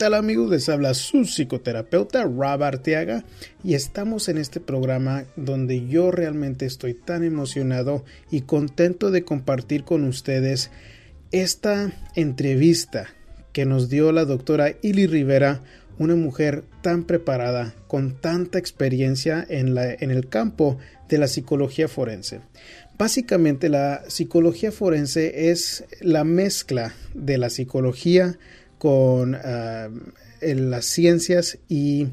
tal amigos? Les habla su psicoterapeuta Rob Arteaga y estamos en este programa donde yo realmente estoy tan emocionado y contento de compartir con ustedes esta entrevista que nos dio la doctora Ili Rivera, una mujer tan preparada, con tanta experiencia en, la, en el campo de la psicología forense. Básicamente la psicología forense es la mezcla de la psicología, con ah, las ciencias y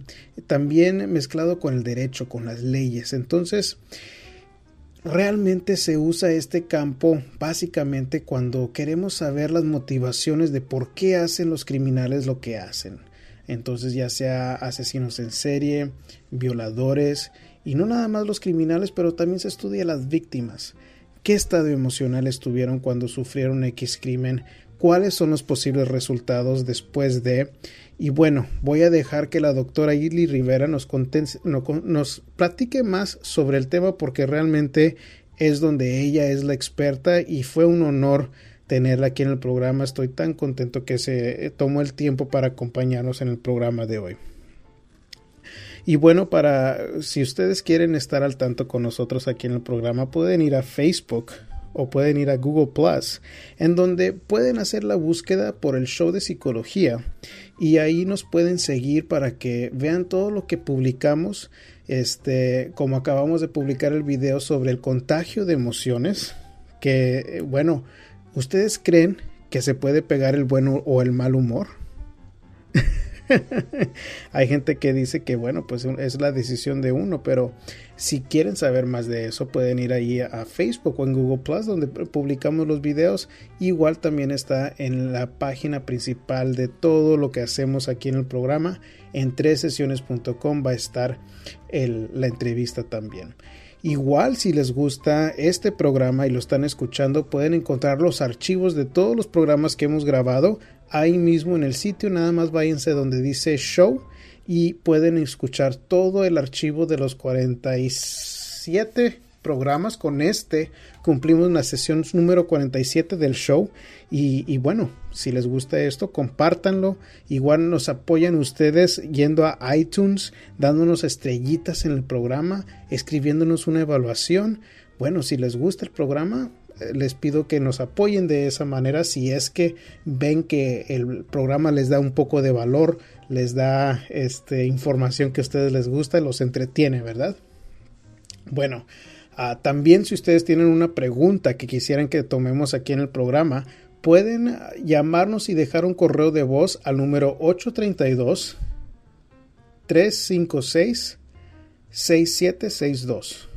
también mezclado con el derecho, con las leyes. Entonces, realmente se usa este campo básicamente cuando queremos saber las motivaciones de por qué hacen los criminales lo que hacen. Entonces, ya sea asesinos en serie, violadores, y no nada más los criminales, pero también se estudia las víctimas. ¿Qué estado emocional estuvieron cuando sufrieron X crimen? Cuáles son los posibles resultados después de y bueno, voy a dejar que la doctora Idli Rivera nos, nos platique más sobre el tema porque realmente es donde ella es la experta y fue un honor tenerla aquí en el programa. Estoy tan contento que se tomó el tiempo para acompañarnos en el programa de hoy. Y bueno, para si ustedes quieren estar al tanto con nosotros aquí en el programa, pueden ir a Facebook o pueden ir a Google Plus, en donde pueden hacer la búsqueda por el show de psicología y ahí nos pueden seguir para que vean todo lo que publicamos. Este, como acabamos de publicar el video sobre el contagio de emociones, que eh, bueno, ¿ustedes creen que se puede pegar el bueno o el mal humor? Hay gente que dice que bueno, pues es la decisión de uno, pero si quieren saber más de eso, pueden ir ahí a Facebook o en Google Plus, donde publicamos los videos. Igual también está en la página principal de todo lo que hacemos aquí en el programa. En tres sesiones.com va a estar la entrevista también. Igual si les gusta este programa y lo están escuchando, pueden encontrar los archivos de todos los programas que hemos grabado ahí mismo en el sitio. Nada más váyanse donde dice show y pueden escuchar todo el archivo de los 47 programas. Con este cumplimos la sesión número 47 del show. Y, bueno, si les gusta esto, compártanlo. Igual nos apoyan ustedes yendo a iTunes, dándonos estrellitas en el programa, escribiéndonos una evaluación. Bueno, si les gusta el programa, les pido que nos apoyen de esa manera si es que ven que el programa les da un poco de valor les da este, información que a ustedes les gusta, los entretiene, ¿verdad? Bueno, ah, también si ustedes tienen una pregunta que quisieran que tomemos aquí en el programa, pueden llamarnos y dejar un correo de voz al número 832 356 6762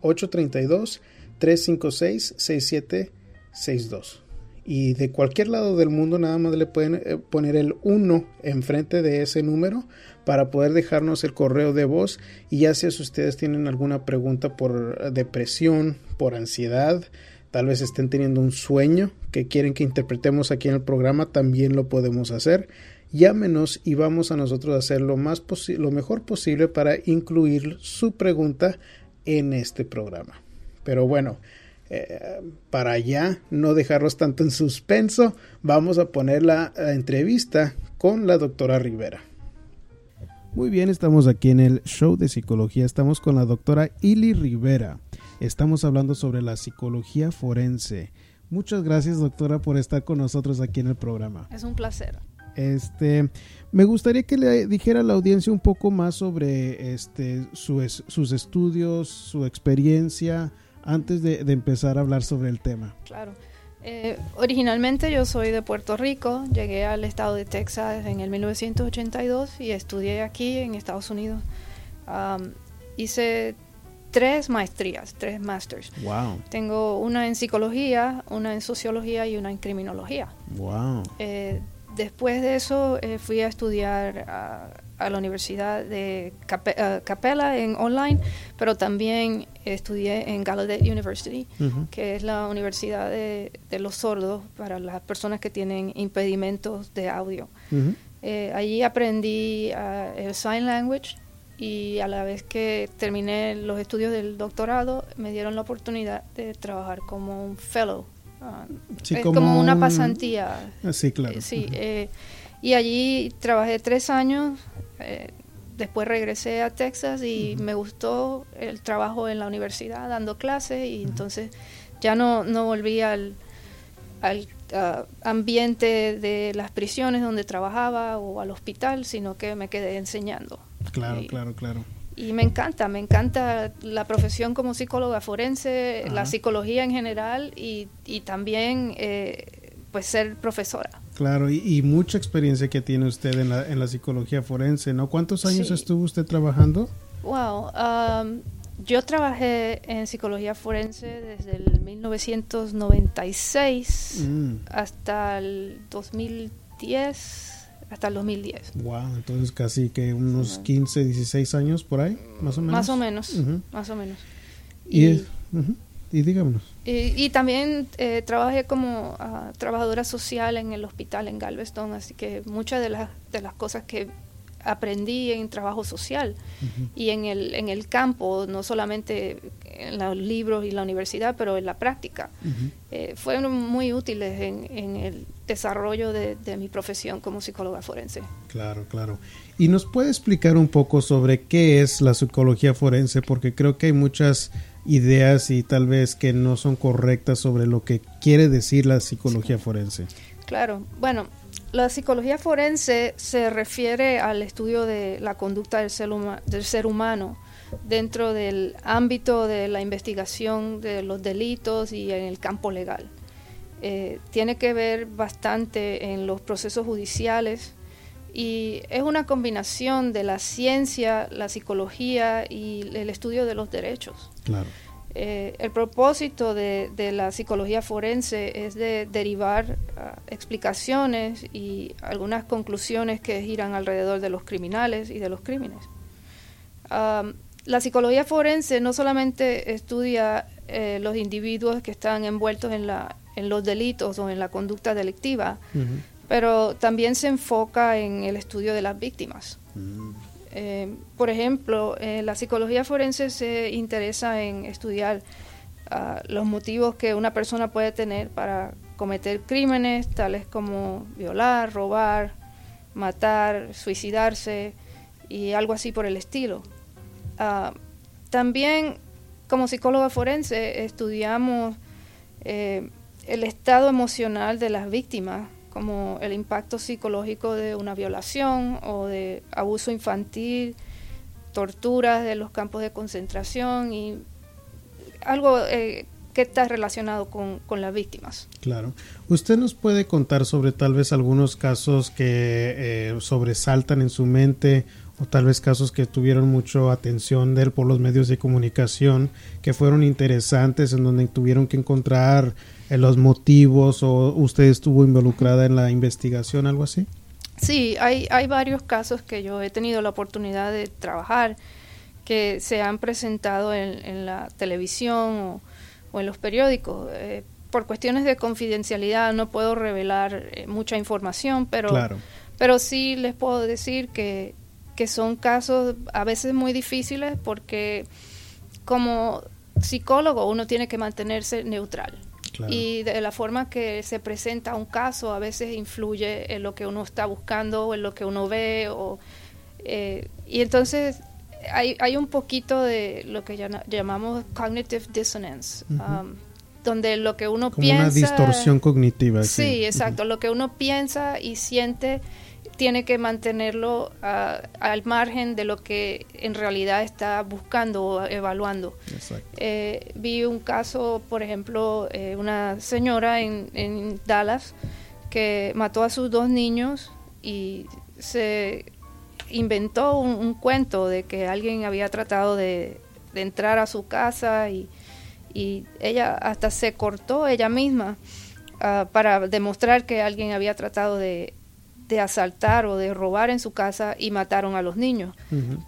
832 356 6762 y de cualquier lado del mundo nada más le pueden eh, poner el 1 enfrente de ese número para poder dejarnos el correo de voz y ya si ustedes tienen alguna pregunta por depresión, por ansiedad, tal vez estén teniendo un sueño que quieren que interpretemos aquí en el programa, también lo podemos hacer. Llámenos y vamos a nosotros a hacer lo, más lo mejor posible para incluir su pregunta en este programa. Pero bueno, eh, para ya no dejarlos tanto en suspenso, vamos a poner la, entrevista con la doctora Rivera. Muy bien, estamos aquí en el show de psicología. Estamos con la doctora Ili Rivera. Estamos hablando sobre la psicología forense. Muchas gracias, doctora, por estar con nosotros aquí en el programa. Es un placer. Este, me gustaría que le dijera a la audiencia un poco más sobre este, sus estudios, su experiencia, antes de, empezar a hablar sobre el tema. Claro. Eh, originalmente yo soy de Puerto Rico, llegué al estado de Texas en el 1982 y estudié aquí en Estados Unidos. hice tres maestrías, tres masters. Wow. Tengo una en psicología, una en sociología y una en criminología. Wow. Eh, después de eso eh, fui a estudiar a, la Universidad de Cape- eh, Capella en online, pero también estudié en Gallaudet University, Ujú. que es la universidad de, de los sordos para las personas que tienen impedimentos de audio. Ujú. Eh, allí aprendí ah, el sign language y a la vez que terminé los estudios del doctorado me dieron la oportunidad de trabajar como un fellow. ah, Sí, es como como, una un- pasantía. Ah, Sí, claro. Eh, sí, Ujú. eh, y allí trabajé tres años. eh, después regresé a Texas y me gustó el trabajo en la universidad dando clases y entonces ya no, no volví al, al ambiente de las prisiones donde trabajaba o al hospital, sino que me quedé enseñando. Claro, y- claro, claro. Y me encanta, me encanta la profesión como psicóloga forense, Ajá. la psicología en general y, y también eh, pues ser profesora. Claro, y, y mucha experiencia que tiene usted en la, en la psicología forense, ¿no? ¿Cuántos años Sí. estuvo usted trabajando? Wow, um, yo trabajé en psicología forense desde el 1996 Mm, hasta el 2010, hasta el 2010. wow, entonces casi que unos 15, 16 años por ahí, más o menos. Más o menos, más o menos. Y, Y- y díganos. Y, y también eh, trabajé como ah, trabajadora social en el hospital en Galveston, así que muchas de las, de las cosas que aprendí en trabajo social y en el, en el campo, no solamente en los libros y la universidad, pero en la práctica, eh, fueron muy útiles en, en el desarrollo de, de mi profesión como psicóloga forense. Claro, claro. ¿Y nos puede explicar un poco sobre qué es la psicología forense? Porque creo que hay muchas ideas y tal vez que no son correctas sobre lo que quiere decir la psicología forense. Claro, bueno, la psicología forense se refiere al estudio de la conducta del ser, huma- del ser humano dentro del ámbito de la investigación de los delitos y en el campo legal. Eh, tiene que ver bastante en los procesos judiciales y es una combinación de la ciencia, la psicología y el estudio de los derechos. Claro. Eh, el propósito de, de la psicología forense es de derivar ah, explicaciones y algunas conclusiones que giran alrededor de los criminales y de los crímenes. La psicología forense no solamente estudia eh, los individuos que están envueltos en, la, en los delitos o en la conducta delictiva. Pero también se enfoca en el estudio de las víctimas. Mm. Eh, por ejemplo, eh, la psicología forense se interesa en estudiar ah, los motivos que una persona puede tener para cometer crímenes, tales como violar, robar, matar, suicidarse y algo así por el estilo. Ah, también, como psicóloga forense, estudiamos eh, el estado emocional de las víctimas, como el impacto psicológico de una violación o de abuso infantil, torturas de los campos de concentración y algo eh, que está relacionado con, con las víctimas. Claro. ¿Usted nos puede contar sobre tal vez algunos casos que eh, sobresaltan en su mente o tal vez casos que tuvieron mucha atención de él por los medios de comunicación, que fueron interesantes, en donde tuvieron que encontrar eh, los motivos o usted estuvo involucrada en la investigación, algo así? Sí, hay, hay varios casos que yo he tenido la oportunidad de trabajar que se han presentado en, en la televisión o, o en los periódicos. Eh, por cuestiones de confidencialidad no puedo revelar eh, mucha información, pero, Claro. pero sí les puedo decir que, que son casos a veces muy difíciles porque como psicólogo uno tiene que mantenerse neutral. Claro. Y de la forma que se presenta un caso a veces influye en lo que uno está buscando o en lo que uno ve. O, eh, y entonces hay, hay un poquito de lo que llama- llamamos cognitive dissonance, um, donde lo que uno Como piensa... una distorsión cognitiva. Sí, exacto. Lo que uno piensa y siente tiene que mantenerlo ah, al margen de lo que en realidad está buscando o evaluando. Eh, vi un caso, por ejemplo, eh, una señora en, en Dallas que mató a sus dos niños y se inventó un, un cuento de que alguien había tratado de, entrar a su casa y, ella hasta se cortó ella misma ah, para demostrar que alguien había tratado de, asaltar o de robar en su casa y mataron a los niños.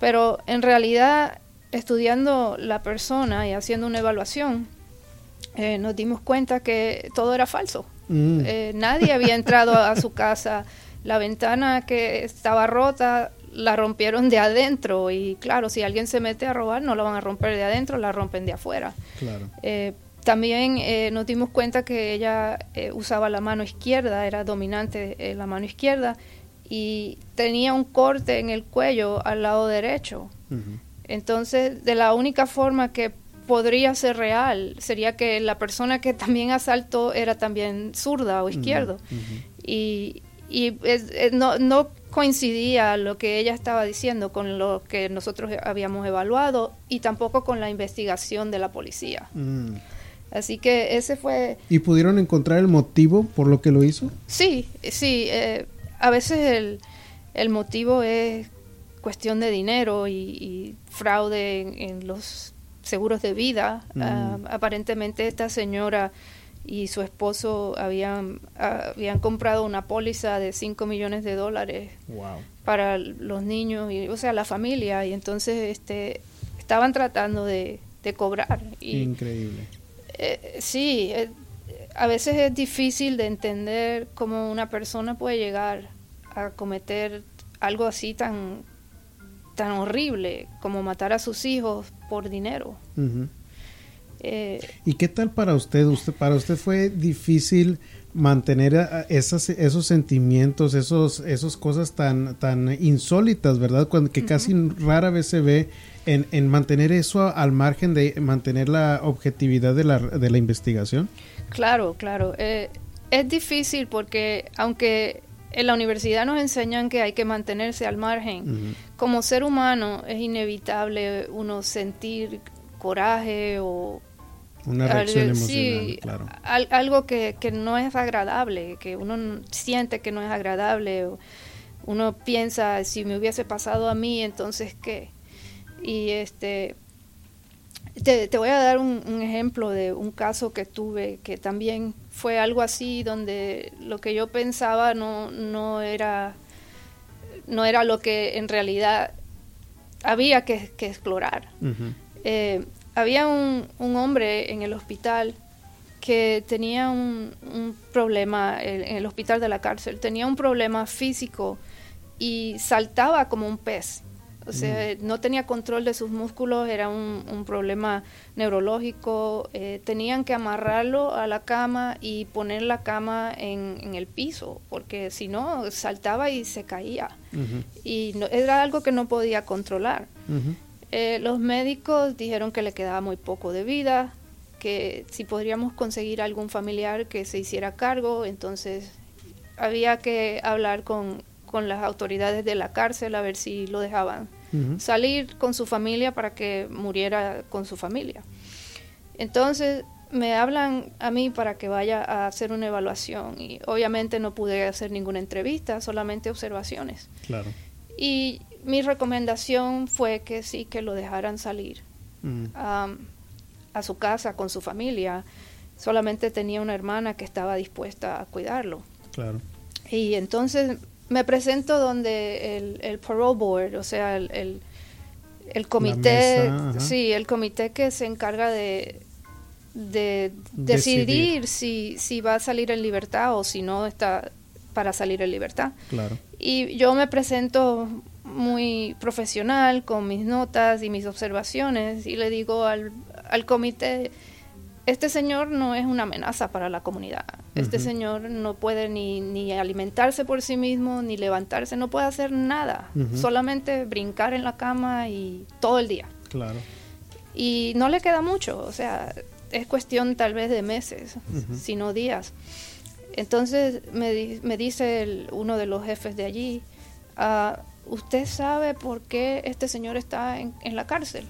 Pero en realidad, estudiando la persona y haciendo una evaluación, eh, nos dimos cuenta que todo era falso. Mm. Eh, nadie había entrado a su casa. La ventana que estaba rota la rompieron de adentro y claro, si alguien se mete a robar no la van a romper de adentro, la rompen de afuera. Eh, también nos dimos cuenta que ella usaba la mano izquierda, era dominante la mano izquierda y tenía un corte en el cuello al lado derecho. Entonces, de la única forma que podría ser real sería que la persona que también asaltó era también zurda o izquierdo. Y, no, no coincidía lo que ella estaba diciendo con lo que nosotros habíamos evaluado y tampoco con la investigación de la policía. Mm. Así que ese fue... ¿Y pudieron encontrar el motivo por lo que lo hizo? Sí, sí. Eh, a veces el, el, motivo es cuestión de dinero y, fraude en, los seguros de vida. Mm. Ah, aparentemente esta señora y su esposo habían, habían comprado una póliza de 5 millones de dólares para los niños, y, o sea, la familia, y entonces este, estaban tratando de, cobrar. Increíble. Eh, sí, eh, a veces es difícil de entender cómo una persona puede llegar a cometer algo así tan tan horrible como matar a sus hijos por dinero. Eh, ¿Y qué tal para usted? usted? ¿Para usted fue difícil mantener esas, esos sentimientos, esos, esos cosas tan, tan insólitas, ¿verdad? Cuando, que casi rara vez se ve en, en, mantener eso al margen de mantener la objetividad de la, de la investigación. Claro, claro. Eh, es difícil porque aunque en la universidad nos enseñan que hay que mantenerse al margen. Como ser humano es inevitable uno sentir coraje o... Una reacción emocional, claro. algo que, que, no es agradable, que uno siente que no es agradable. uno piensa, si me hubiese pasado a mí, entonces qué. Y este... Te, te voy a dar un, un ejemplo de un caso que tuve que también fue algo así donde lo que yo pensaba no, no, era, no era lo que en realidad había que, explorar. Eh, había un, un, hombre en el hospital que tenía un, un, problema, en el hospital de la cárcel, tenía un problema físico y saltaba como un pez. O sea, mm. no tenía control de sus músculos, era un, problema neurológico. Eh, tenían que amarrarlo a la cama y poner la cama en, el piso, porque si no, saltaba y se caía. Y era algo que no podía controlar. Eh, los médicos dijeron que le quedaba muy poco de vida, que si podríamos conseguir algún familiar que se hiciera cargo, entonces había que hablar con, con las autoridades de la cárcel a ver si lo dejaban salir con su familia para que muriera con su familia. Entonces me hablan a mí para que vaya a hacer una evaluación y obviamente no pude hacer ninguna entrevista, solamente observaciones. Claro. Y mi recomendación fue que sí, que lo dejaran salir a su casa con su familia. Solamente tenía una hermana que estaba dispuesta a cuidarlo. Claro. Y entonces me presento donde el, el parole board, o sea, el, el, comité, sí, el comité que se encarga de, de decidir, Si, si va a salir en libertad o si no está para salir en libertad. Claro. Y yo me presento muy profesional con mis notas y mis observaciones y le digo al, al comité, este señor no es una amenaza para la comunidad. Este señor no puede ni, ni, alimentarse por sí mismo, ni levantarse, no puede hacer nada. Solamente brincar en la cama y todo el día. Claro. Y no le queda mucho, o sea, es cuestión tal vez de meses, sino días. Entonces me, me dice uno de los jefes de allí, ah, ¿usted sabe por qué este señor está en, en la cárcel?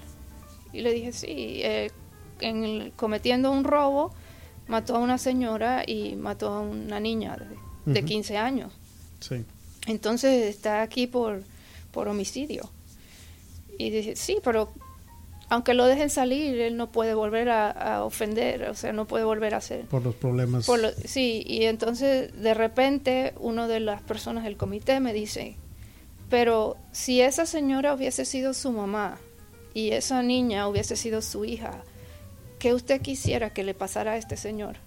Y le dije, sí, eh, en cometiendo un robo, mató a una señora y mató a una niña de, 15 años. Sí. Entonces está aquí por, por homicidio. Y dice, sí, pero aunque lo dejen salir, él no puede volver a, ofender, o sea, no puede volver a hacer. Por los problemas. sí, y entonces de repente uno de las personas del comité me dice, pero si esa señora hubiese sido su mamá y esa niña hubiese sido su hija, ¿qué usted quisiera que le pasara a este señor?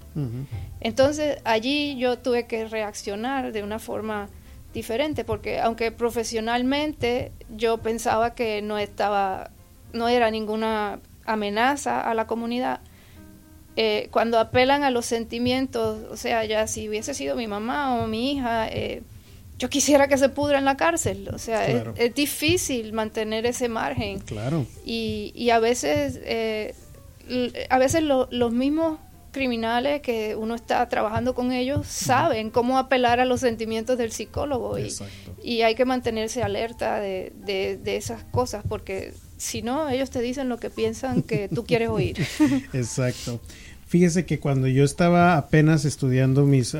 Entonces allí yo tuve que reaccionar de una forma diferente, porque aunque profesionalmente yo pensaba que no estaba, no era ninguna amenaza a la comunidad, eh, cuando apelan a los sentimientos, o sea, ya si hubiese sido mi mamá o mi hija, eh, yo quisiera que se pudra en la cárcel. O sea, es, difícil mantener ese margen. Claro. Y, y a veces, eh, a veces los mismos criminales que uno está trabajando con ellos saben cómo apelar a los sentimientos del psicólogo y, y hay que mantenerse alerta de, de, esas cosas porque si no ellos te dicen lo que piensan que tú quieres oír. Exacto. Fíjese que cuando yo estaba apenas estudiando mis,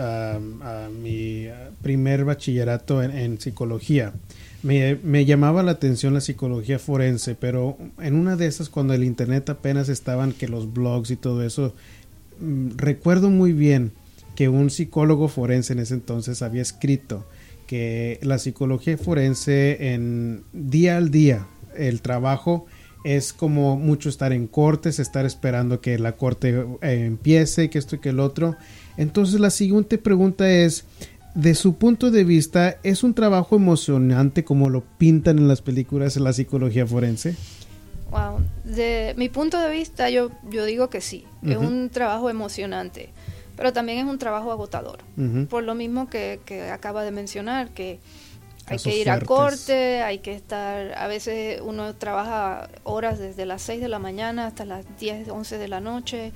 mi primer bachillerato en, psicología, me, llamaba la atención la psicología forense, pero en una de esas, cuando el internet apenas estaban, que los blogs y todo eso, mm, recuerdo muy bien que un psicólogo forense en ese entonces había escrito que la psicología forense en día al día, el trabajo es como mucho estar en cortes, estar esperando que la corte eh, empiece, que esto y que el otro. Entonces la siguiente pregunta es, de su punto de vista, ¿es un trabajo emocionante como lo pintan en las películas en la psicología forense? Wow, de mi punto de vista yo, yo digo que sí, es un trabajo emocionante, pero también es un trabajo agotador, por lo mismo que, que acaba de mencionar, que hay que ir a corte, hay que estar, a veces uno trabaja horas desde las 6 de la mañana hasta las 10, 11 de la noche,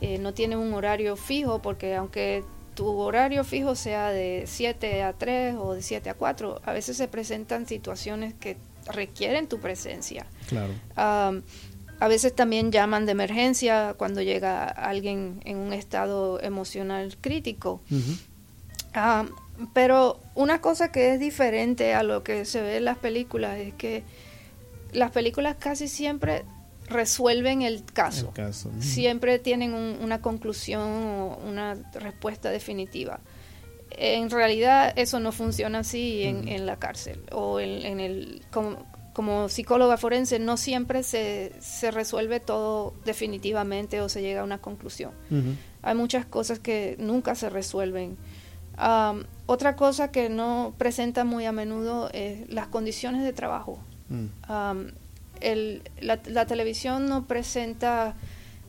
eh, no tiene un horario fijo porque aunque tu horario fijo sea de 7 a 3 o de 7 a 4, a veces se presentan situaciones que requieren tu presencia. Claro. a veces también llaman de emergencia cuando llega alguien en un estado emocional crítico. Pero una cosa que es diferente a lo que se ve en las películas es que las películas casi siempre resuelven el caso. Siempre tienen una conclusión o una respuesta definitiva. En realidad eso no funciona así en, la cárcel o en, el como, psicóloga forense no siempre se, se, resuelve todo definitivamente o se llega a una conclusión. Hay muchas cosas que nunca se resuelven otra cosa que no presenta muy a menudo es las condiciones de trabajo. Mm. La, televisión no presenta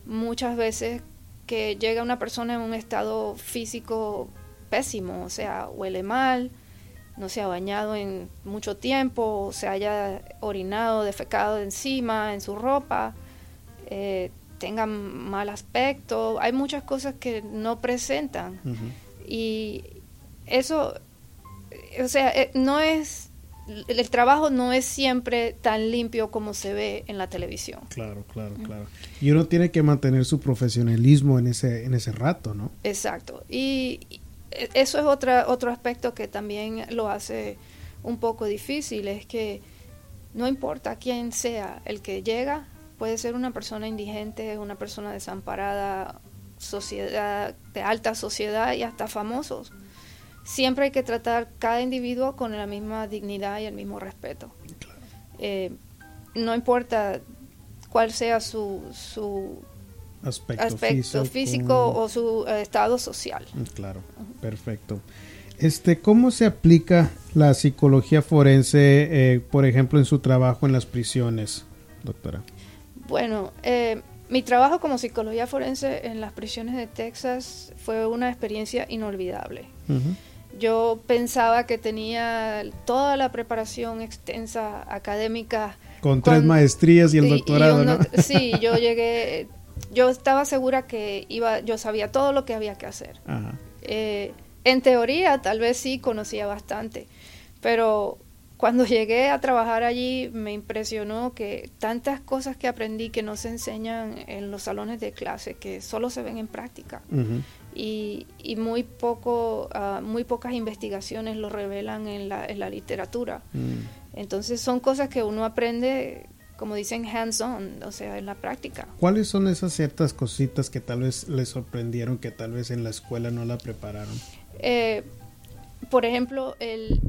muchas veces que llega una persona en un estado físico pésimo, o sea, huele mal, no se ha bañado en mucho tiempo, o se haya orinado, defecado encima, en su ropa, eh, tenga mal aspecto. Hay muchas cosas que no presentan. Y eso, o sea, eh, no es, el trabajo no es siempre tan limpio como se ve en la televisión. Claro, claro, claro. Y uno tiene que mantener su profesionalismo en ese, en ese rato, ¿no? Exacto. Y eso es otra, otro aspecto que también lo hace un poco difícil, es que no importa quién sea el que llega, puede ser una persona indigente, una persona desamparada, sociedad de alta sociedad y hasta famosos siempre hay que tratar cada individuo con la misma dignidad y el mismo respeto. Eh, no importa cuál sea su, su aspecto, físico, o su eh, estado social. Mm, claro, perfecto. Este, ¿Cómo se aplica la psicología forense, eh, por ejemplo, en su trabajo en las prisiones, doctora? Bueno, mi trabajo como psicología forense en las prisiones de Texas fue una experiencia inolvidable. Yo pensaba que tenía toda la preparación extensa académica. Con, tres maestrías y el doctorado, ¿no? Sí, yo llegué, yo estaba segura que iba, yo sabía todo lo que había que hacer. Eh, en teoría, tal vez sí conocía bastante, pero cuando llegué a trabajar allí me impresionó que tantas cosas que aprendí que no se enseñan en los salones de clase, que solo se ven en práctica y, y muy, poco, uh, muy pocas investigaciones lo revelan en la, en la literatura. Mm. Entonces son cosas que uno aprende como dicen, hands-on, o sea, en la práctica. ¿Cuáles son esas ciertas cositas que tal vez les sorprendieron, que tal vez en la escuela no la prepararon? Eh, por ejemplo, el,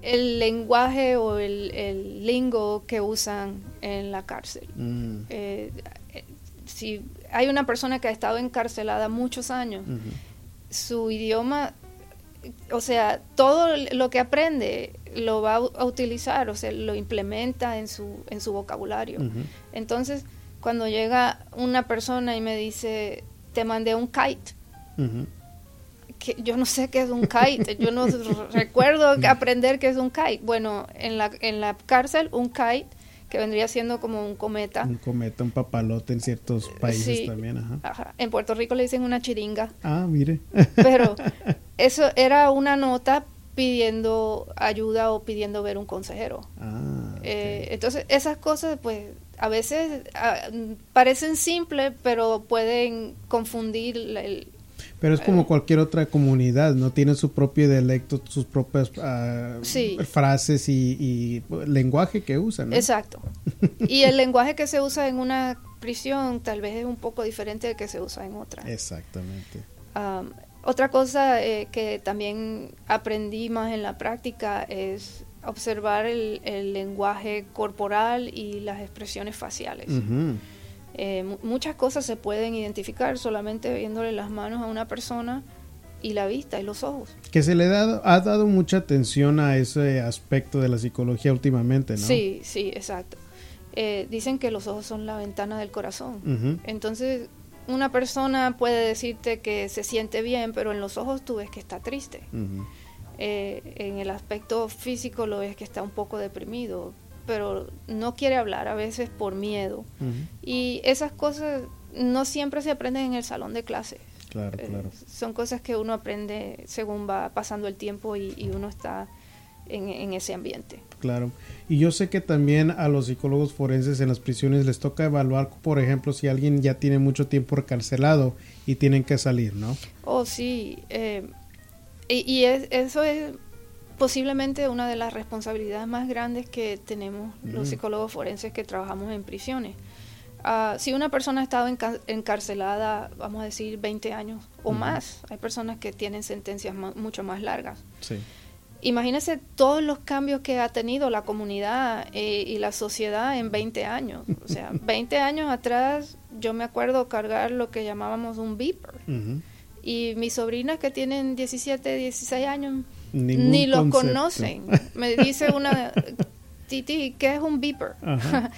el lenguaje o el, el, lingo que usan en la cárcel. Mm. Eh, eh, si hay una persona que ha estado encarcelada muchos años, su idioma, o sea, todo lo que aprende lo va a utilizar, o sea, lo implementa en su, en su vocabulario. Entonces, cuando llega una persona y me dice, te mandé un kite, que yo no sé qué es un kite, yo no recuerdo aprender qué es un kite. Bueno, en la, en la cárcel, un kite, que vendría siendo como un cometa. Un cometa, un papalote en ciertos países Sí. también, ajá. Ajá. En Puerto Rico le dicen una chiringa, Ah, mire. pero eso era una nota pidiendo ayuda o pidiendo ver un consejero. ah. Eh, entonces, esas cosas, pues, a veces ah, parecen simples, pero pueden confundir el... Pero es como cualquier otra comunidad, ¿no? Tiene su propio dialecto, sus propias Sí. frases y, y, lenguaje que usan, ¿no? Exacto. Y el lenguaje que se usa en una prisión tal vez es un poco diferente del que se usa en otra. Exactamente. Am, otra cosa eh, que también aprendí más en la práctica es observar el, el lenguaje corporal y las expresiones faciales. Ujú. Eh, mu- muchas cosas se pueden identificar solamente viéndole las manos a una persona y la vista y los ojos. Que se le da, ha dado mucha atención a ese aspecto de la psicología últimamente, ¿no? Sí, sí, exacto. Eh, dicen que los ojos son la ventana del corazón. Entonces, una persona puede decirte que se siente bien, pero en los ojos tú ves que está triste. Eh, en el aspecto físico lo ves que está un poco deprimido, pero no quiere hablar a veces por miedo. Ujú. Y esas cosas no siempre se aprenden en el salón de clases. Claro, Eh, claro. son cosas que uno aprende según va pasando el tiempo y, y uno está en, en ese ambiente. Claro. Y yo sé que también a los psicólogos forenses en las prisiones les toca evaluar, por ejemplo, si alguien ya tiene mucho tiempo encarcelado y tienen que salir, ¿no? Oh, sí. eh, y y es- eso es posiblemente una de las responsabilidades más grandes que tenemos los psicólogos forenses que trabajamos en prisiones. Ah, si una persona ha estado enca- encarcelada, vamos a decir, 20 años o más, hay personas que tienen sentencias mucho más largas. Sí. Imagínese todos los cambios que ha tenido la comunidad eh, y la sociedad en 20 años. O sea, 20 años atrás yo me acuerdo cargar lo que llamábamos un beeper. Y mis sobrinas que tienen 17, 16 años Ningún ni lo concepto. conocen. Me dice una, Titi, ¿qué es un beeper?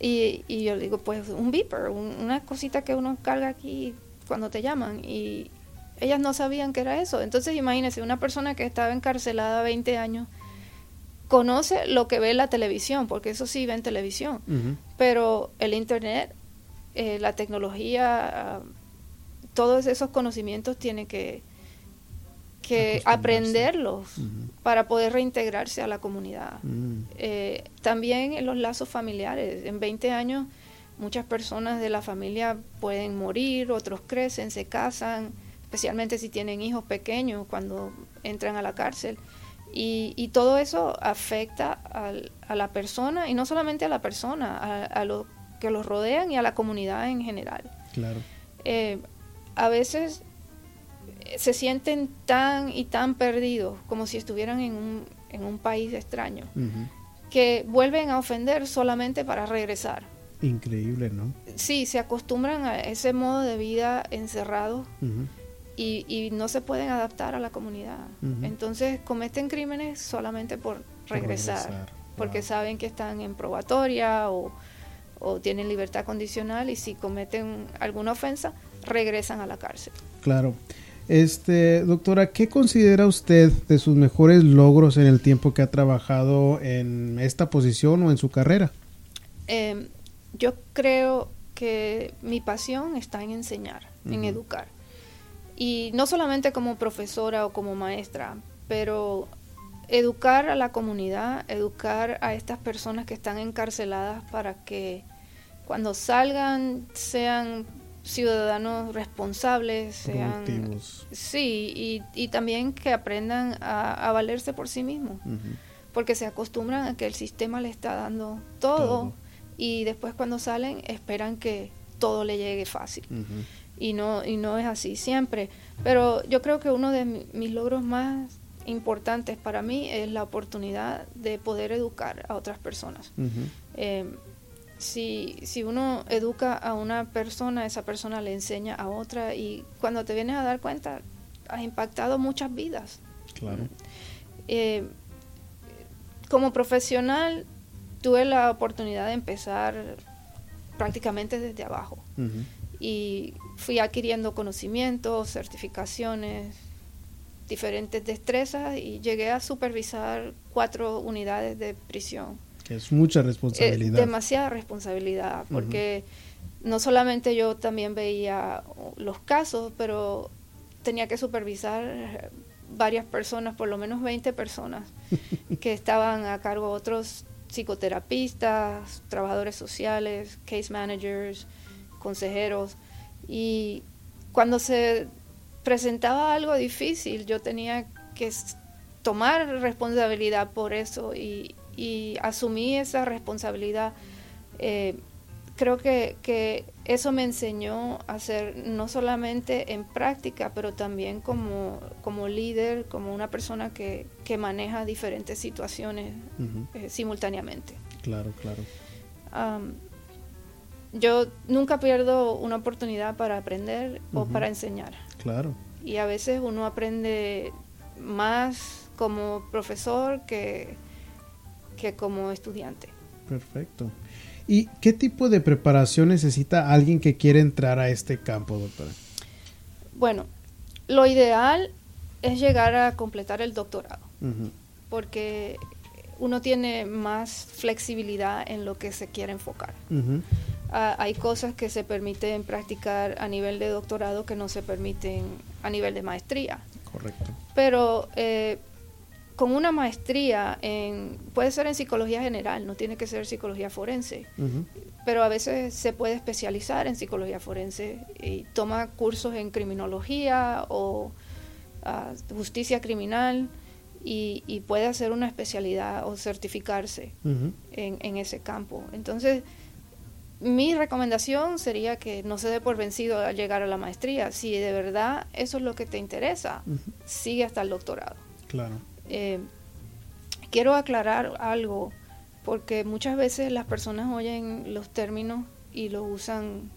Y, y yo le digo, pues un beeper, un- una cosita que uno carga aquí cuando te llaman. Y ellas no sabían que era eso. Entonces imagínense, una persona que estaba encarcelada 20 años conoce lo que ve en la televisión, porque eso sí ve en televisión. Pero el Internet, eh, la tecnología, ah, todos esos conocimientos tiene que, que aprenderlos para poder reintegrarse a la comunidad. Mm. Eh, también en los lazos familiares. En 20 años muchas personas de la familia pueden morir, otros crecen, se casan, especialmente si tienen hijos pequeños cuando entran a la cárcel. Y, y todo eso afecta al- a la persona, y no solamente a la persona, a, a los que los rodean y a la comunidad en general. Claro. Eh, a veces se sienten tan y tan perdidos como si estuvieran en un, en un país extraño que vuelven a ofender solamente para regresar. Increíble, ¿no? Sí, se acostumbran a ese modo de vida encerrado y, y no se pueden adaptar a la comunidad. Entonces cometen crímenes solamente por regresar, regresar, porque wow. saben que están en probatoria o, o tienen libertad condicional y si cometen alguna ofensa, regresan a la cárcel. Claro. Este, doctora, ¿qué considera usted de sus mejores logros en el tiempo que ha trabajado en esta posición o en su carrera? Eh, yo creo que mi pasión está en enseñar, en educar. Y no solamente como profesora o como maestra, pero educar a la comunidad, educar a estas personas que están encarceladas para que cuando salgan sean ciudadanos responsables, sean... Productivos. Sí, y, y también que aprendan a, a valerse por sí mismos porque se acostumbran a que el sistema le está dando todo, Todo. y después cuando salen esperan que todo le llegue fácil. y, no, y no es así siempre. Pero yo creo que uno de mis logros más importantes para mí es la oportunidad de poder educar a otras personas. Eh, si, si uno educa a una persona, esa persona le enseña a otra y cuando te vienes a dar cuenta, has impactado muchas vidas. Claro. Eh, como profesional, tuve la oportunidad de empezar prácticamente desde abajo. Y fui adquiriendo conocimientos, certificaciones, diferentes destrezas y llegué a supervisar cuatro unidades de prisión. Es mucha responsabilidad. demasiada responsabilidad, porque no solamente yo también veía los casos, pero tenía que supervisar varias personas, por lo menos 20 personas, que estaban a cargo de otros psicoterapistas, trabajadores sociales, case managers, consejeros. Y cuando se presentaba algo difícil, yo tenía que tomar responsabilidad por eso y, asumí esa responsabilidad. Eh, creo que, que, eso me enseñó a ser no solamente en práctica, pero también como, como líder, como una persona que, que maneja diferentes situaciones eh, simultáneamente. Claro, claro. yo nunca pierdo una oportunidad para aprender o para enseñar. Claro. Y a veces uno aprende más como profesor que, que como estudiante. Perfecto. ¿Y qué tipo de preparación necesita alguien que quiere entrar a este campo, doctora? Bueno, lo ideal es llegar a completar el doctorado, porque uno tiene más flexibilidad en lo que se quiere enfocar. Ah, hay cosas que se permiten practicar a nivel de doctorado que no se permiten a nivel de maestría. Correcto. Pero eh, con una maestría en, puede ser en psicología general, no tiene que ser psicología forense, pero a veces se puede especializar en psicología forense y toma cursos en criminología o ah, justicia criminal y, puede hacer una especialidad o certificarse en, en, ese campo. Entonces, mi recomendación sería que no se dé por vencido al llegar a la maestría. Si de verdad eso es lo que te interesa, sigue hasta el doctorado. Claro. Eh, quiero aclarar algo, porque muchas veces las personas oyen los términos y los usan,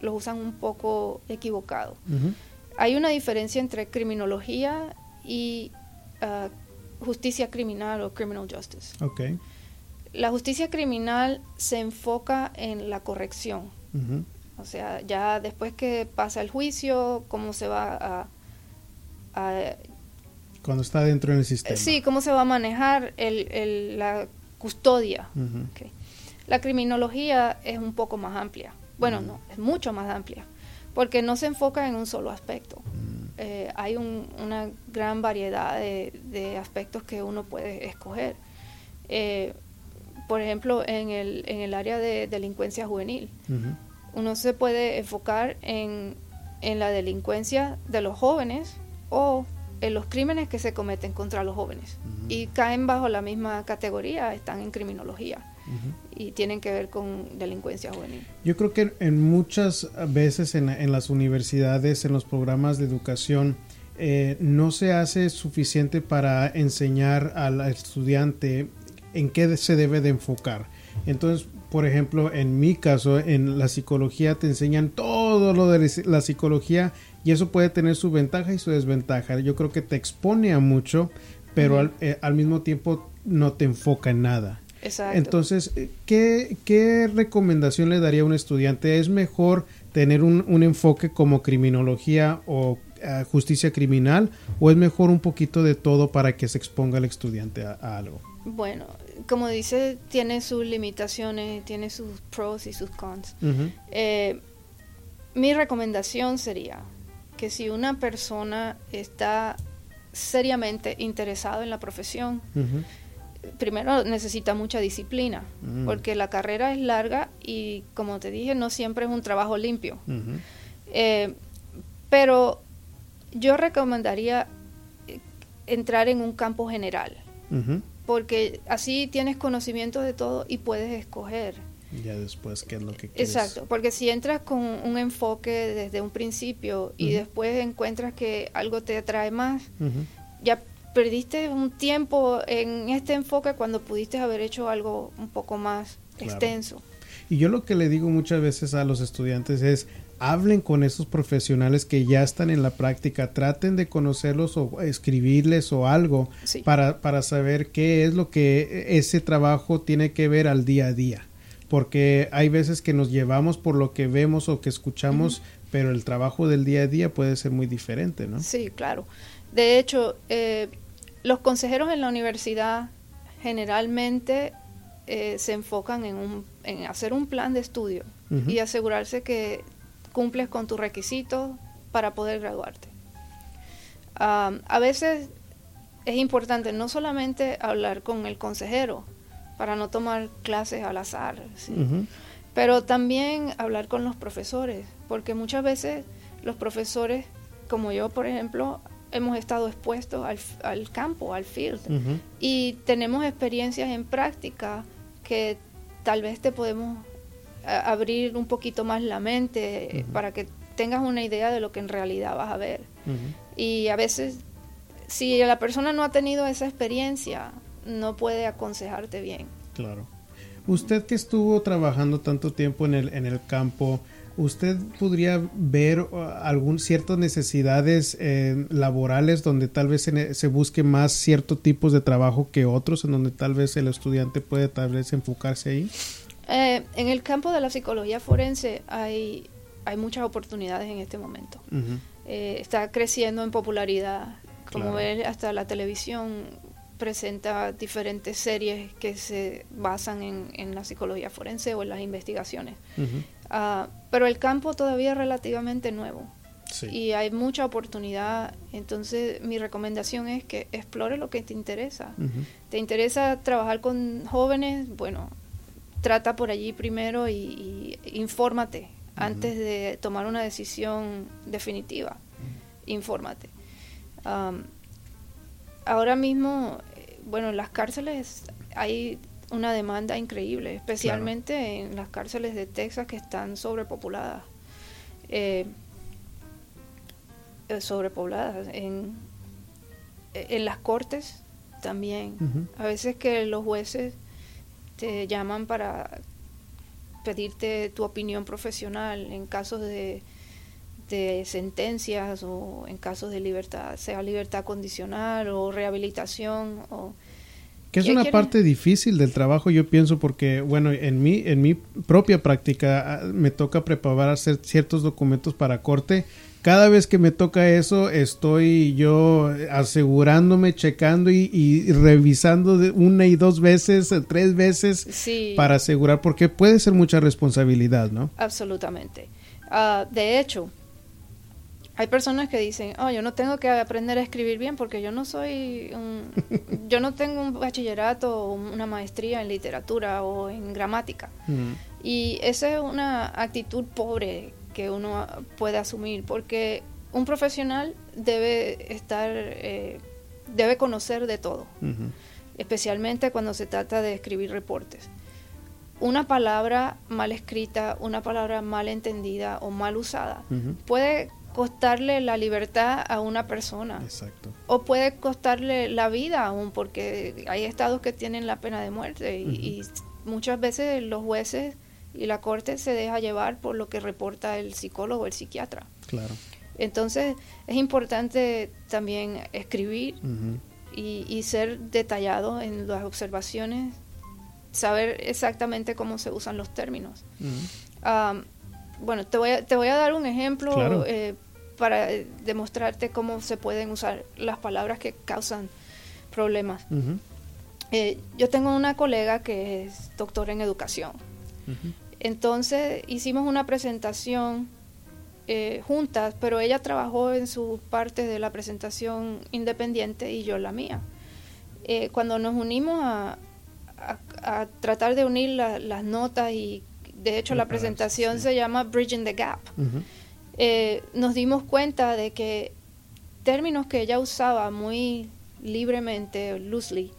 los usan un poco equivocado. Hay una diferencia entre criminología y ah, justicia criminal o criminal justice. Okay. La justicia criminal se enfoca en la corrección. O sea, ya después que pasa el juicio, cómo se va a cuando está dentro del sistema. Sí, cómo se va a manejar el, la custodia. La criminología es un poco más amplia. Bueno, no, es mucho más amplia, porque no se enfoca en un solo aspecto. Eh, hay una gran variedad de, aspectos que uno puede escoger. Eh, por ejemplo, en el, en el área de delincuencia juvenil, uno se puede enfocar en, en la delincuencia de los jóvenes o en los crímenes que se cometen contra los jóvenes y caen bajo la misma categoría, están en criminología y tienen que ver con delincuencia juvenil. Yo creo que en muchas veces en, las universidades, en los programas de educación, eh, no se hace suficiente para enseñar al estudiante en qué se debe de enfocar. Entonces, por ejemplo, en mi caso, en la psicología te enseñan todo lo de la psicología y eso puede tener su ventaja y su desventaja. Yo creo que te expone a mucho, pero eh, al, mismo tiempo no te enfoca en nada. Exacto. Entonces, eh, ¿qué, recomendación le daría a un estudiante? ¿Es mejor tener un, enfoque como criminología o eh, justicia criminal o es mejor un poquito de todo para que se exponga el estudiante a, algo? Bueno, como dice, tiene sus limitaciones, tiene sus pros y sus cons. Mi recomendación sería, que si una persona está seriamente interesado en la profesión, primero necesita mucha disciplina, mm. porque la carrera es larga y como te dije, no siempre es un trabajo limpio. Eh, pero yo recomendaría eh, entrar en un campo general, porque así tienes conocimiento de todo y puedes escoger Ya después, ¿qué es lo que quieres? Exacto, porque si entras con un enfoque desde un principio y después encuentras que algo te atrae más, ya perdiste un tiempo en este enfoque cuando pudiste haber hecho algo un poco más extenso. Y yo lo que le digo muchas veces a los estudiantes es, hablen con esos profesionales que ya están en la práctica, traten de conocerlos o escribirles o algo para, para saber qué es lo que ese trabajo tiene que ver al día a día. Porque hay veces que nos llevamos por lo que vemos o que escuchamos, pero el trabajo del día a día puede ser muy diferente, ¿no? Sí, claro. De hecho, eh, los consejeros en la universidad generalmente eh, se enfocan en, un, en hacer un plan de estudio y asegurarse que cumples con tus requisitos para poder graduarte. a veces es importante no solamente hablar con el consejero para no tomar clases al azar, pero también hablar con los profesores, porque muchas veces los profesores, como yo por ejemplo, hemos estado expuestos al, campo, al field, y tenemos experiencias en práctica que tal vez te podemos abrir un poquito más la mente para que tengas una idea de lo que en realidad vas a ver. Y a veces, si la persona no ha tenido esa experiencia, no puede aconsejarte bien. Claro. Usted que estuvo trabajando tanto tiempo en el, en el campo, ¿usted podría ver uh, algún ciertas necesidades eh, laborales donde tal vez se, se, busque más ciertos tipos de trabajo que otros, en donde tal vez el estudiante puede tal vez enfocarse ahí? Eh, en el campo de la psicología forense hay, hay muchas oportunidades en este momento. Eh, está creciendo en popularidad. Como ver, hasta la televisión presenta diferentes series que se basan en, la psicología forense o en las investigaciones. Ah, pero el campo todavía es relativamente nuevo. Y hay mucha oportunidad. Entonces, mi recomendación es que explore lo que te interesa. ¿Te interesa trabajar con jóvenes? Bueno, trata por allí primero y, infórmate antes de tomar una decisión definitiva. Infórmate. ahora mismo, bueno, en las cárceles hay una demanda increíble, especialmente en las cárceles de Texas que están sobrepopuladas. Eh, eh, sobrepobladas. En, en las cortes también. A veces que los jueces te llaman para pedirte tu opinión profesional en casos de, de sentencias o en casos de libertad, sea libertad condicional o rehabilitación o que es una parte difícil del trabajo, yo pienso, porque, bueno, en mi, en mi propia práctica ah, me toca preparar hacer ciertos documentos para corte cada vez que me toca eso, estoy yo asegurándome, checando y, revisando una y dos veces, tres veces para asegurar, porque puede ser mucha responsabilidad, ¿no? Absolutamente. Ah, de hecho, hay personas que dicen, oh, yo no tengo que aprender a escribir bien porque yo no soy un, yo no tengo un bachillerato o una maestría en literatura o en gramática. Y esa es una actitud pobre que uno puede asumir, porque un profesional debe estar, eh, debe conocer de todo, especialmente cuando se trata de escribir reportes. Una palabra mal escrita, una palabra mal entendida o mal usada puede costarle la libertad a una persona. O puede costarle la vida aún, porque hay estados que tienen la pena de muerte y muchas veces los jueces y la corte se deja llevar por lo que reporta el psicólogo o el psiquiatra. Claro. Entonces es importante también escribir y, ser detallado en las observaciones, saber exactamente cómo se usan los términos. bueno, te voy, a, te voy a dar un ejemplo eh, para demostrarte cómo se pueden usar las palabras que causan problemas. Eh, yo tengo una colega que es doctora en educación. Entonces hicimos una presentación eh, juntas, pero ella trabajó en su parte de la presentación independiente y yo la mía. Eh, cuando nos unimos a, tratar de unir las notas y de hecho la presentación se llama Bridging the Gap, eh, nos dimos cuenta de que términos que ella usaba muy libremente, loosely,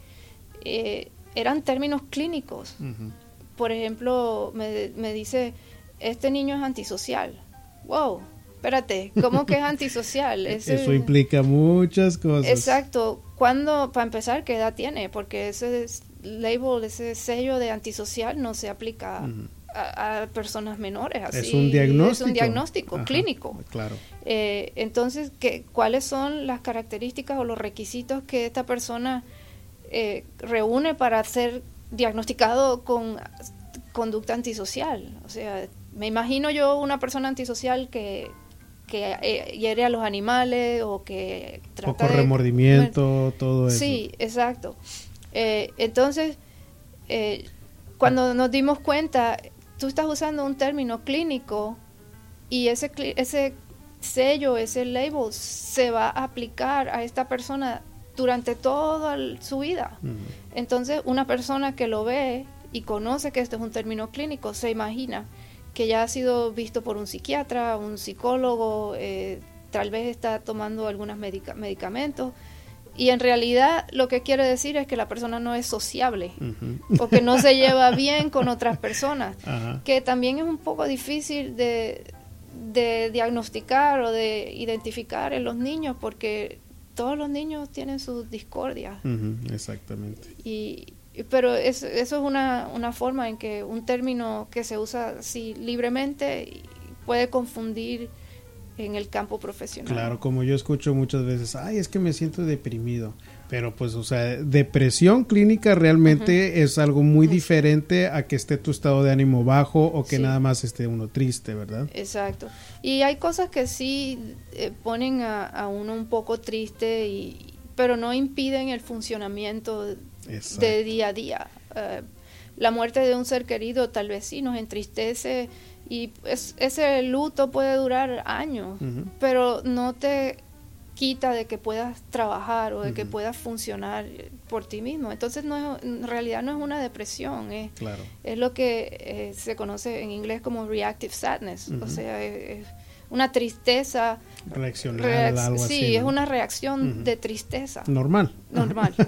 eran términos clínicos por ejemplo, me, me dice, este niño es antisocial. Wow, espérate, ¿cómo que es antisocial? Eso implica muchas cosas. Exacto. ¿Cuándo, para empezar, qué edad tiene? Porque ese label, ese sello de antisocial no se aplica a, personas menores. Así. Es un diagnóstico. Es un diagnóstico clínico. Claro. Eh, entonces, ¿qué, ¿cuáles son las características o los requisitos que esta persona eh, reúne para ser diagnosticado con conducta antisocial? O sea, me imagino yo una persona antisocial que que eh, hiere a los animales o que trata Poco remordimiento, todo eso. Sí, exacto. entonces, cuando nos dimos cuenta, tú estás usando un término clínico y ese, ese sello, ese label se va a aplicar a esta persona durante toda su vida. Entonces, una persona que lo ve y conoce que este es un término clínico, se imagina que ya ha sido visto por un psiquiatra, un psicólogo, eh, tal vez está tomando algunos medicamentos y en realidad lo que quiere decir es que la persona no es sociable o que no se lleva bien con otras personas, que también es un poco difícil de, diagnosticar o de identificar en los niños porque todos los niños tienen sus discordias. exactamente. Y, pero eso es una, una forma en que un término que se usa así libremente puede confundir en el campo profesional. Claro, como yo escucho muchas veces, ay, es que me siento deprimido. Pero pues, o sea, depresión clínica realmente es algo muy diferente a que esté tu estado de ánimo bajo o que nada más esté uno triste, ¿verdad? Exacto. Y hay cosas que sí eh, ponen a, uno un poco triste, y, pero no impiden el funcionamiento de día a día. Eh, la muerte de un ser querido tal vez sí nos entristece y ese luto puede durar años, pero no te quita de que puedas trabajar o de que puedas funcionar por ti mismo. Entonces, no en realidad no es una depresión, es, es lo que eh, se conoce en inglés como reactive sadness, o sea, es, una tristeza. Reaccionar algo sí, es una reacción de tristeza. Normal. Normal.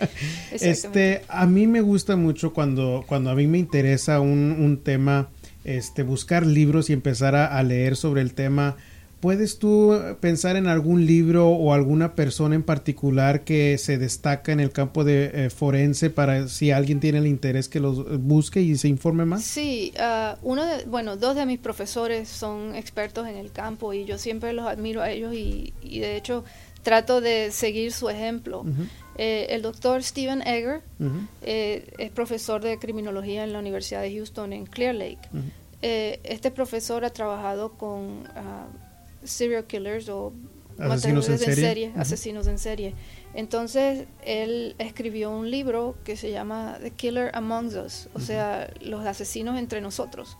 este, a mí me gusta mucho cuando, cuando a mí me interesa un, un tema este, buscar libros y empezar a, leer sobre el tema. ¿Puedes tú pensar en algún libro o alguna persona en particular que se destaca en el campo de eh, forense para si alguien tiene el interés que los busque y se informe más? Sí, uh, uno de, bueno, dos de mis profesores son expertos en el campo y yo siempre los admiro a ellos y, de hecho trato de seguir su ejemplo. Eh, el doctor Steven Egger eh, es profesor de criminología en la Universidad de Houston en Clear Lake. Eh, este profesor ha trabajado con ah, serial killers o asesinos en serie, asesinos en serie. Entonces él escribió un libro que se llama The Killer Among Us, o sea, los asesinos entre nosotros.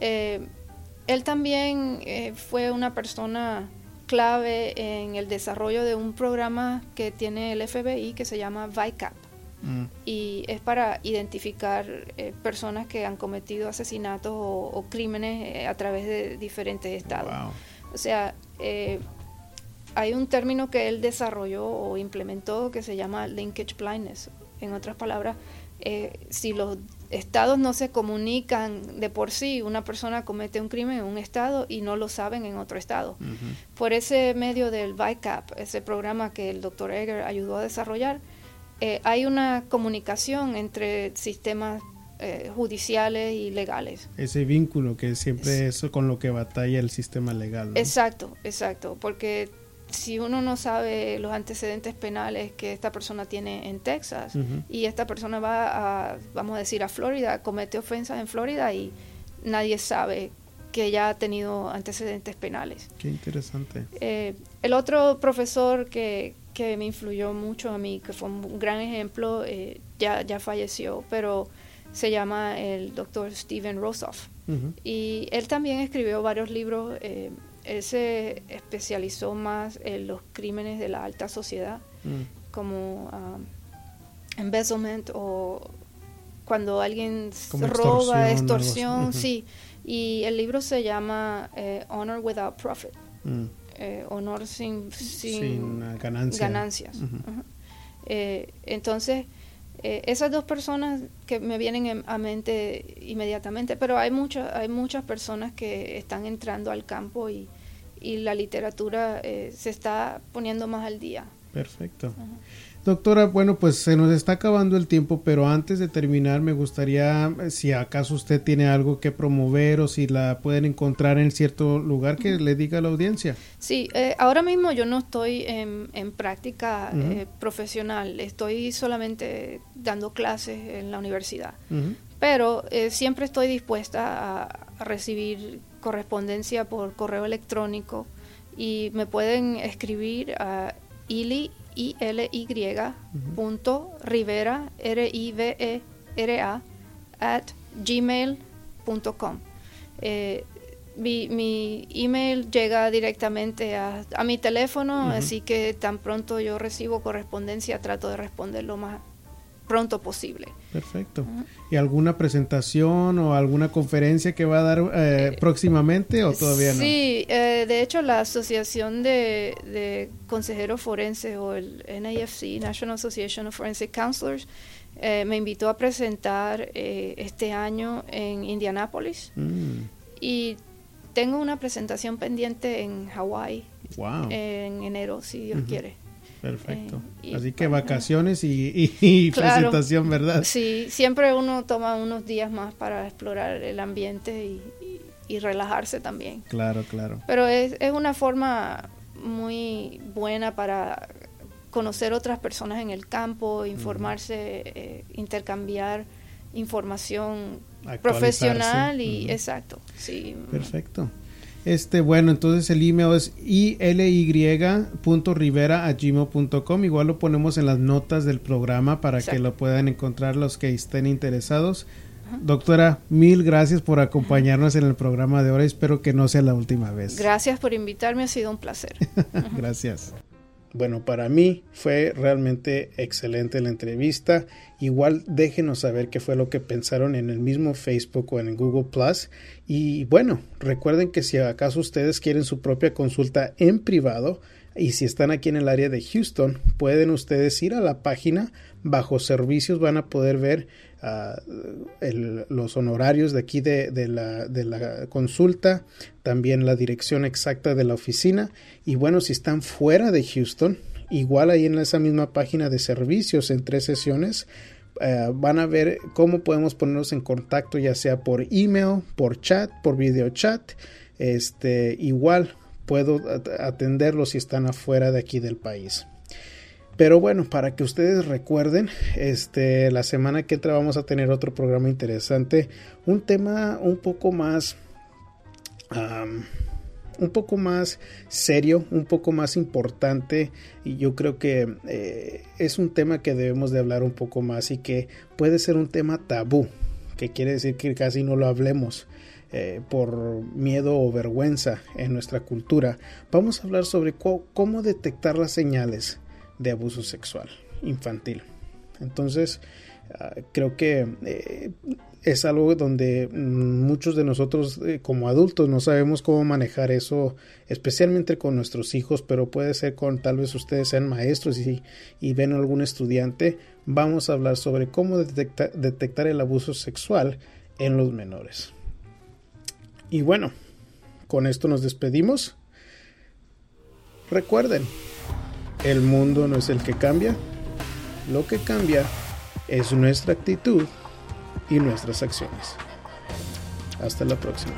él también fue una persona clave en el desarrollo de un programa que tiene el FBI que se llama VICAP. Mm. Y es para identificar eh, personas que han cometido asesinatos o, crímenes eh, a través de diferentes estados. O sea, eh, hay un término que él desarrolló o implementó que se llama linkage blindness. En otras palabras, si los estados no se comunican de por sí. Una persona comete un crimen en un estado y no lo saben en otro estado. Por ese medio del VICAP, ese programa que el doctor Egger ayudó a desarrollar, eh, hay una comunicación entre sistemas eh, judiciales y legales. Ese vínculo que siempre es con lo que batalla el sistema legal. Exacto, exacto, porque si uno no sabe los antecedentes penales que esta persona tiene en Texas y esta persona va a, vamos a decir, a Florida, comete ofensas en Florida y nadie sabe que ya ha tenido antecedentes penales. Qué interesante. Eh, el otro profesor que, que, me influyó mucho a mí, que fue un gran ejemplo, eh, ya, ya falleció, pero se llama el doctor Steven Rosoff. Y él también escribió varios libros. Eh, él se especializó más en los crímenes de la alta sociedad, mm. como um, embezzlement o cuando alguien roba, extorsión, sí. Y el libro se llama eh, Honor Without Profit, mm. Eh, honor sin, sin, ganancias. Eh, entonces, Eh, esas dos personas que me vienen a mente inmediatamente, pero hay, muchas hay muchas personas que están entrando al campo y, y la literatura eh, se está poniendo más al día. Perfecto. Doctora, bueno, pues se nos está acabando el tiempo, pero antes de terminar me gustaría, eh, si acaso usted tiene algo que promover o si la pueden encontrar en cierto lugar que le diga a la audiencia. Sí, eh, ahora mismo yo no estoy en, práctica eh, profesional, estoy solamente dando clases en la universidad, pero siempre estoy dispuesta a recibir correspondencia por correo electrónico y me pueden escribir a ili i l y punto rivera r i v e r a at gmail.com eh, mi, mi, email llega directamente a, a mi teléfono, así que tan pronto yo recibo correspondencia trato de responder lo más pronto posible. Perfecto. ¿Y alguna presentación o alguna conferencia que va a dar eh, eh, próximamente o todavía no? Sí, eh, de hecho la Asociación de, Consejeros Forenses o el NAFC, National Association of Forensic Counselors, me invitó a presentar este año en Indianápolis mm. y tengo una presentación pendiente en Hawái en enero, si Dios quiere. Perfecto. Eh, Así que vacaciones y, presentación, ¿verdad? Sí, siempre uno toma unos días más para explorar el ambiente y, relajarse también. Claro, claro. Pero es, es una forma muy buena para conocer otras personas en el campo, informarse, eh, intercambiar información profesional y exacto. Sí. Perfecto. Este, bueno, entonces el email es ily.rivera.gmail.com. Igual lo ponemos en las notas del programa para que lo puedan encontrar los que estén interesados. Doctora, mil gracias por acompañarnos en el programa de hoy. Espero que no sea la última vez. Gracias por invitarme, ha sido un placer. gracias. Bueno, para mí fue realmente excelente la entrevista. Igual déjenos saber qué fue lo que pensaron en el mismo Facebook o en Google Plus. Y bueno, recuerden que si acaso ustedes quieren su propia consulta en privado y si están aquí en el área de Houston, pueden ustedes ir a la página bajo servicios, van a poder ver los honorarios de aquí de, la, de, la, consulta, también la dirección exacta de la oficina y bueno, si están fuera de Houston, igual ahí en esa misma página de servicios en tres sesiones, eh, van a ver cómo podemos ponernos en contacto ya sea por email, por chat, por video chat, este, igual puedo atenderlos si están afuera de aquí del país. Pero bueno, para que ustedes recuerden, este, la semana que entra vamos a tener otro programa interesante, un tema un poco más, un poco más serio, un poco más importante y yo creo que eh, es un tema que debemos de hablar un poco más y que puede ser un tema tabú, que quiere decir que casi no lo hablemos. Eh, por miedo o vergüenza en nuestra cultura, vamos a hablar sobre cómo detectar las señales de abuso sexual infantil. Entonces, ah, creo que eh, es algo donde muchos de nosotros eh, como adultos no sabemos cómo manejar eso, especialmente con nuestros hijos, pero puede ser con tal vez ustedes sean maestros y, y ven algún estudiante. Vamos a hablar sobre cómo detectar el abuso sexual en los menores. Y bueno, con esto nos despedimos. Recuerden, el mundo no es el que cambia, lo que cambia es nuestra actitud y nuestras acciones. Hasta la próxima.